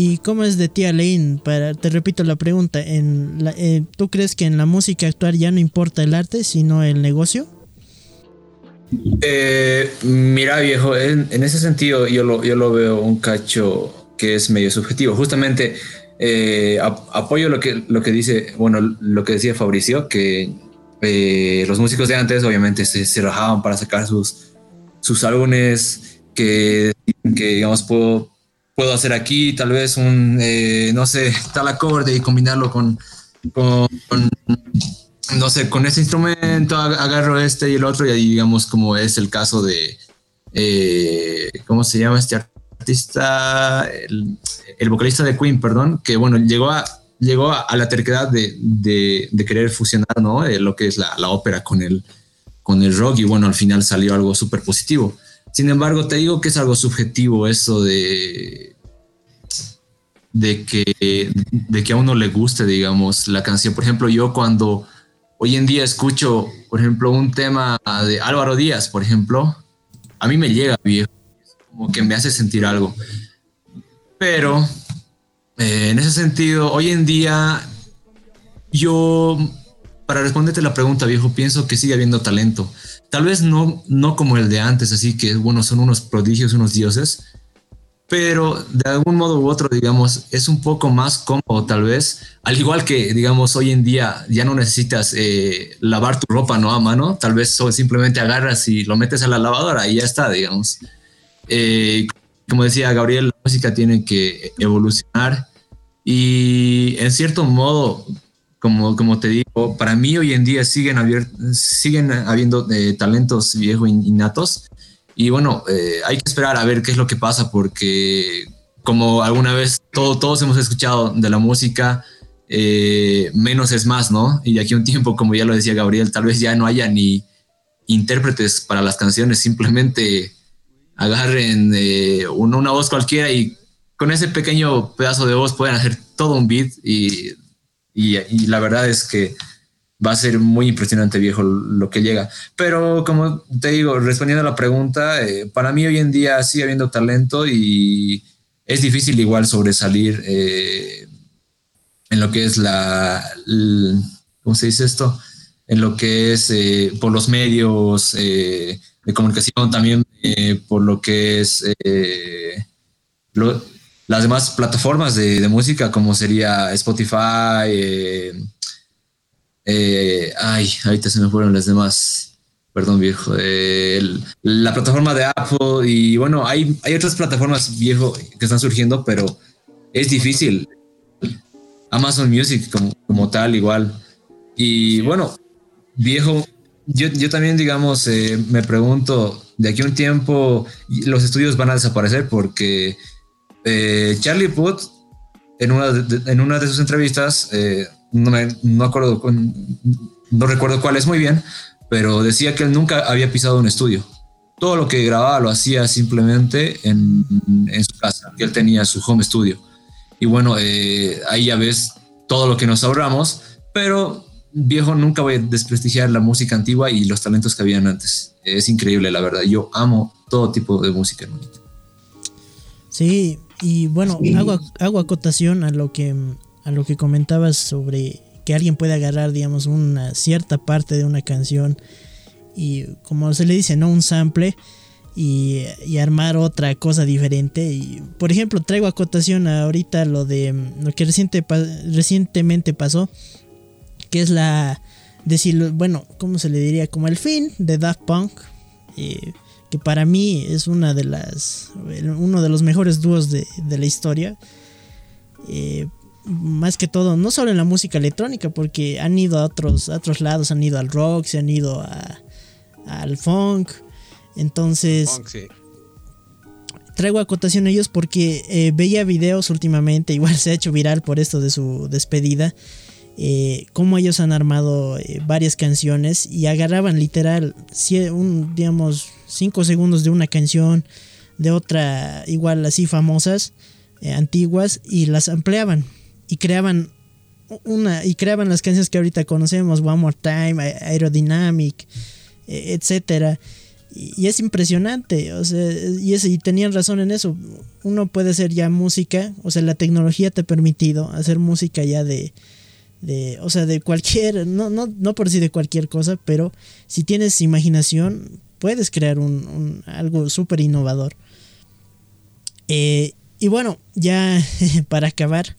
¿Y cómo es de ti, Alain? Para, te repito la pregunta. En eh, ¿Tú crees que en la música actual ya no importa el arte, sino el negocio? Eh, mira, viejo, en, ese sentido yo lo, yo lo veo un cacho que es medio subjetivo. Justamente eh, apoyo lo que, lo que dice, bueno, lo que decía Fabricio, que los músicos de antes obviamente se, se rajaban para sacar sus, sus álbumes que, que digamos, puedo puedo hacer aquí tal vez un, eh, no sé, tal acorde y combinarlo con, con, no sé, con ese instrumento, agarro este y el otro y ahí digamos como es el caso de, eh, ¿cómo se llama este artista? El, vocalista de Queen, perdón, que bueno, llegó a, llegó a, la terquedad de, de, querer fusionar, ¿no? Eh, lo que es la, la, ópera con el, con el rock y bueno, al final salió algo súper positivo. Sin embargo, te digo que es algo subjetivo eso de, de, que, de que a uno le guste, digamos, la canción. Por ejemplo, yo cuando hoy en día escucho, por ejemplo, un tema de Álvaro Díaz, por ejemplo, a mí me llega, viejo, como que me hace sentir algo. Pero eh, en ese sentido, hoy en día, yo, para responderte la pregunta, viejo, pienso que sigue habiendo talento. Tal vez no, no como el de antes, así que, bueno, son unos prodigios, unos dioses, pero de algún modo u otro, digamos, es un poco más cómodo tal vez, al igual que, digamos, hoy en día ya no necesitas eh, lavar tu ropa, ¿no? A mano, tal vez simplemente agarras y lo metes a la lavadora y ya está, digamos. Eh, como decía Gabriel, la música tiene que evolucionar y en cierto modo como, como te digo, para mí hoy en día siguen, siguen habiendo eh, talentos viejos innatos. Y bueno, eh, hay que esperar a ver qué es lo que pasa, porque como alguna vez todo, todos hemos escuchado de la música, eh, menos es más, ¿no? Y aquí un tiempo, como ya lo decía Gabriel, tal vez ya no haya ni intérpretes para las canciones, simplemente agarren una, una voz cualquiera y con ese pequeño pedazo de voz pueden hacer todo un beat y y, la verdad es que va a ser muy impresionante, viejo, lo que llega. Pero como te digo, respondiendo a la pregunta, eh, para mí hoy en día sigue habiendo talento y es difícil igual sobresalir eh, en lo que es la, ¿cómo se dice esto? En lo que es eh, por los medios de comunicación, también por lo que es lo, las demás plataformas de, música, como sería Spotify, eh, eh, ay, ahorita se me fueron las demás, perdón viejo, la plataforma de Apple y bueno, hay, hay otras plataformas viejo que están surgiendo, pero es difícil. Amazon Music como, como tal, igual. Y bueno, viejo, yo, yo también, digamos, eh, me pregunto, de aquí a un tiempo los estudios van a desaparecer porque eh, Charlie Puth, en una de, en una de sus entrevistas, eh, no, me, no, acuerdo, no recuerdo cuál es muy bien, pero decía que él nunca había pisado un estudio. Todo lo que grababa lo hacía simplemente en, en su casa, que él tenía su home studio. Y bueno, eh, ahí ya ves todo lo que nos ahorramos, pero viejo, nunca voy a desprestigiar la música antigua y los talentos que habían antes. Es increíble, la verdad. Yo amo todo tipo de música. Sí, y bueno, hago, hago acotación a lo que a lo que comentabas sobre que alguien puede agarrar, digamos, una cierta parte de una canción y como se le dice, ¿no? Un sample y, y, armar otra cosa diferente. Y, por ejemplo, traigo acotación ahorita lo de lo que reciente, recientemente pasó, que es la, decirlo, bueno, ¿cómo se le diría? Como el fin de Daft Punk. Eh, que para mí es una de las uno de los mejores dúos de, de la historia eh, más que todo no solo en la música electrónica porque han ido a otros a otros lados han ido al rock se han ido a, al funk entonces Funk, sí. traigo acotación a ellos porque eh, veía videos últimamente igual se ha hecho viral por esto de su despedida eh, cómo ellos han armado eh, varias canciones y agarraban literal un, digamos 5 segundos de una canción de otra igual así famosas eh, antiguas y las ampliaban y creaban una y creaban las canciones que ahorita conocemos One More Time Aerodynamic eh, etcétera. Y, es impresionante o sea y, es, y tenían razón en eso. Uno puede hacer ya música o sea la tecnología te ha permitido hacer música ya de de, o sea, de cualquier, no, no, no por decir de cualquier cosa, pero si tienes imaginación, puedes crear un, un algo súper innovador. Eh, y bueno, ya para acabar,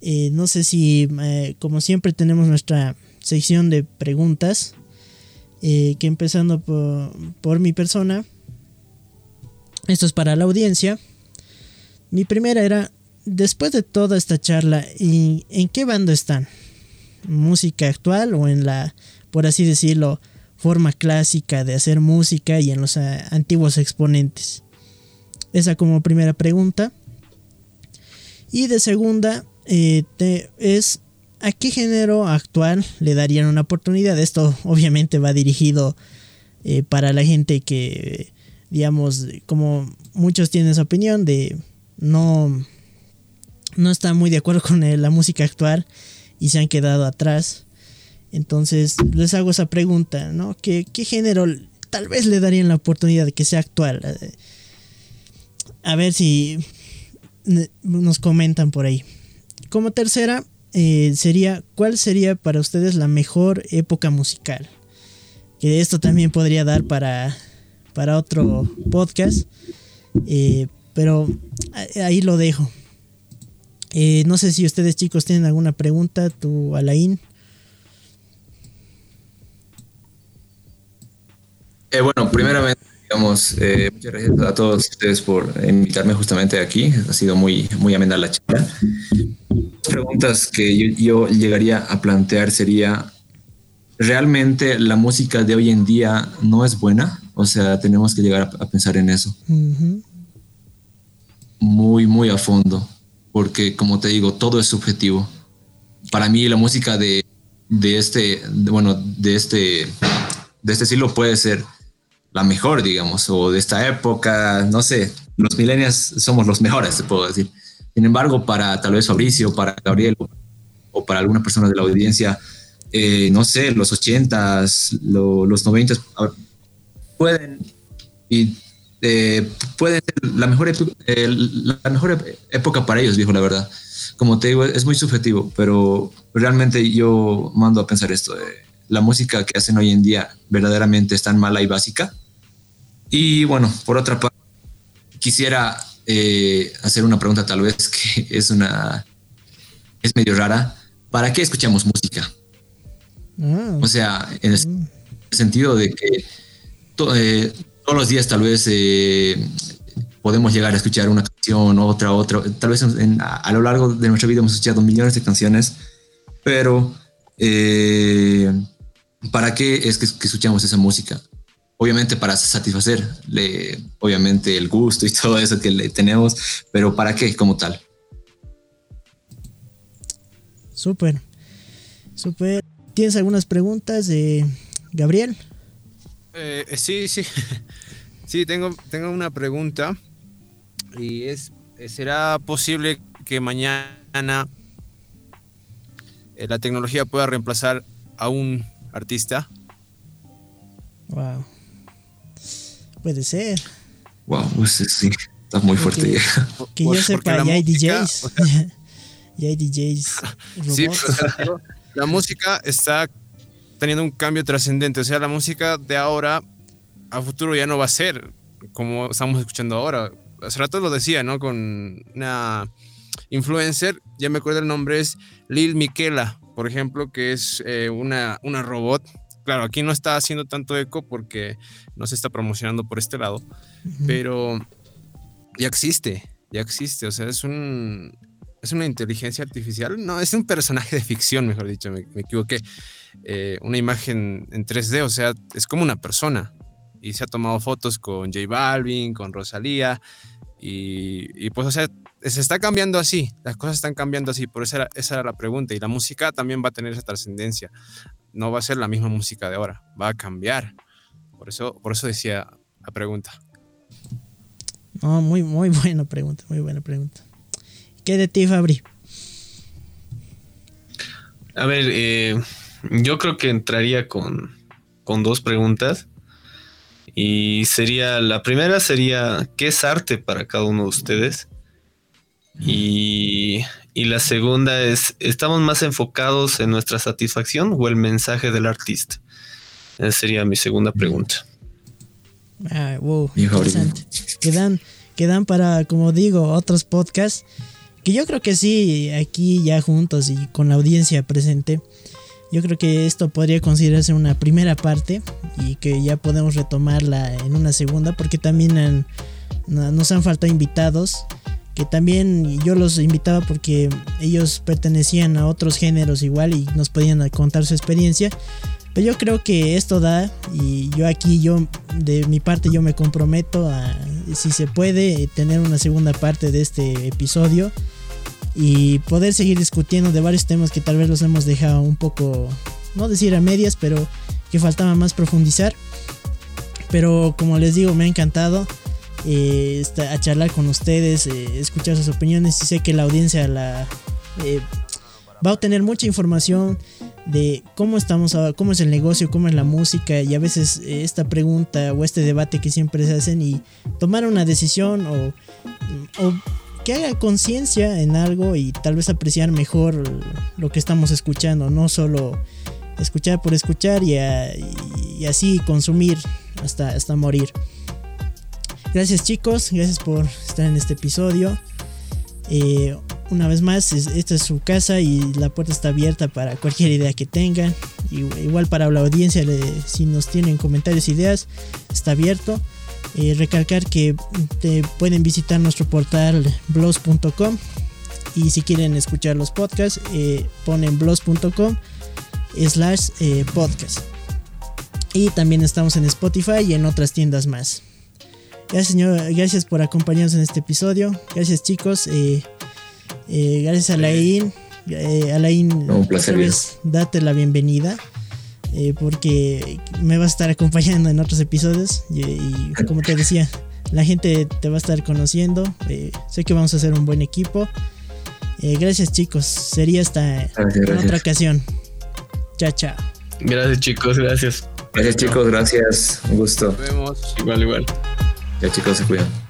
eh, no sé si, eh, como siempre, tenemos nuestra sección de preguntas, que empezando por, por mi persona, esto es para la audiencia. Mi primera era, después de toda esta charla, ¿en, ¿en qué bando están? ¿Música actual o en la, por así decirlo, forma clásica de hacer música y en los uh, antiguos exponentes? Esa como primera pregunta. Y de segunda, eh, es ¿a qué género actual le darían una oportunidad? Esto obviamente va dirigido eh, para la gente que, digamos, como muchos tienen esa opinión de no no está muy de acuerdo con la música actual y se han quedado atrás. Entonces les hago esa pregunta, ¿no? ¿Qué, género tal vez le darían la oportunidad de que sea actual? A ver si nos comentan por ahí. Como tercera, eh, sería, ¿cuál sería para ustedes la mejor época musical? Que esto también podría dar para, para otro podcast. Eh, pero ahí lo dejo. Eh, no sé si ustedes chicos tienen alguna pregunta, tú Alain. Eh, bueno, primeramente, digamos, eh, muchas gracias a todos ustedes por invitarme justamente aquí. Ha sido muy, muy amena la charla. Preguntas que yo, yo llegaría a plantear sería, ¿realmente la música de hoy en día no es buena? O sea, tenemos que llegar a, a pensar en eso. Uh -huh. Muy, muy a fondo porque como te digo, todo es subjetivo. Para mí la música de, de este, bueno, de este, de este estilo puede ser la mejor, digamos, o de esta época, no sé, los millennials somos los mejores, te puedo decir. Sin embargo, para tal vez Fabricio, para Gabriel o para alguna persona de la audiencia, eh, no sé, los ochentas, lo, los noventas, pueden y eh, puede ser la mejor, eh, la mejor época para ellos, viejo, la verdad. Como te digo, es muy subjetivo, pero realmente yo mando a pensar esto. Eh, la música que hacen hoy en día verdaderamente es tan mala y básica. Y bueno, por otra parte, quisiera eh, hacer una pregunta tal vez que es una... es medio rara. ¿Para qué escuchamos música? Oh. O sea, en el mm. sentido de que... To, eh, todos los días tal vez eh, podemos llegar a escuchar una canción otra, otra. Tal vez en- a, a lo largo de nuestra vida hemos escuchado millones de canciones, pero eh, ¿para qué es que, que escuchamos esa música? Obviamente para satisfacerle, obviamente el gusto y todo eso que le tenemos, pero ¿para qué como tal? Súper. Súper. ¿Tienes algunas preguntas de Gabriel? Eh, sí, sí. Sí, tengo, tengo una pregunta. Y es, ¿será posible que mañana eh, la tecnología pueda reemplazar a un artista? Wow. Puede ser. Wow, pues sí, está muy fuerte. Ya. Que yo porque sepa, ya hay DJs. o sea- ya hay DJs. Sí, robots. o sea, pero la música está teniendo un cambio trascendente. O sea, la música de ahora a futuro ya no va a ser como estamos escuchando ahora. Hace rato lo decía, ¿no? Con una influencer, ya me acuerdo el nombre, es Lil Miquela, por ejemplo, que es eh, una, una robot. Claro, aquí no está haciendo tanto eco porque no se está promocionando por este lado, pero ya existe, ya existe. O sea, es un, es una inteligencia artificial. No, es un personaje de ficción, mejor dicho, me, me equivoqué. Eh, una imagen en 3D, o sea, es como una persona. Y se ha tomado fotos con J Balvin, con Rosalía. Y, y pues, o sea, se está cambiando así. Las cosas están cambiando así. Por eso era, esa era la pregunta. Y la música también va a tener esa trascendencia. No va a ser la misma música de ahora. Va a cambiar. Por eso, por eso decía la pregunta. No, muy, muy buena pregunta, muy buena pregunta. ¿Qué de ti, Fabri? A ver, eh, yo creo que entraría con, con dos preguntas. Y sería, la primera sería, ¿qué es arte para cada uno de ustedes? Y, y la segunda es, ¿estamos más enfocados en nuestra satisfacción o el mensaje del artista? Esa sería mi segunda pregunta. Ah, wow, interesante. Quedan, quedan para, como digo, otros podcasts. Que yo creo que sí, aquí ya juntos y con la audiencia presente. Yo creo que esto podría considerarse una primera parte y que ya podemos retomarla en una segunda porque también han- no- nos han faltado invitados que también yo los invitaba porque ellos pertenecían a otros géneros igual y nos podían contar su experiencia. Pero yo creo que esto da y yo aquí, yo de mi parte, yo me comprometo a, si se puede, tener una segunda parte de este episodio y poder seguir discutiendo de varios temas que tal vez los hemos dejado un poco, no decir a medias, pero que faltaba más profundizar. Pero como les digo, me ha encantado eh, a charlar con ustedes, eh, escuchar sus opiniones y sé que la audiencia la, eh, va a obtener mucha información de cómo estamos ahora, cómo es el negocio, cómo es la música y a veces eh, esta pregunta o este debate que siempre se hacen y tomar una decisión o, o que haga conciencia en algo y tal vez apreciar mejor lo que estamos escuchando, no solo escuchar por escuchar y, así consumir hasta, hasta morir. Gracias chicos, gracias por estar en este episodio. Eh, una vez más, es- esta es su casa y la puerta está abierta para cualquier idea que tengan. Igual para la audiencia, si nos tienen comentarios, ideas, está abierto. Eh, recalcar que te pueden visitar nuestro portal blogs.com y si quieren escuchar los podcasts, eh, ponen blogs.com slash eh, podcast. Y también estamos en Spotify y en otras tiendas más. Gracias, señor. Gracias por acompañarnos en este episodio. Gracias, chicos. Eh, gracias a Lain. Eh, Alain, un placer, vez date la bienvenida. Eh, porque me vas a estar acompañando en otros episodios. Y, y como te decía, la gente te va a estar conociendo. eh, sé que vamos a hacer un buen equipo. Eh, gracias, chicos. Sería hasta Gracias, en otra ocasión. Chao, chao. Gracias chicos, gracias. Gracias chicos, gracias. Un gusto. Nos vemos. Igual, igual. Ya chicos, se cuidan.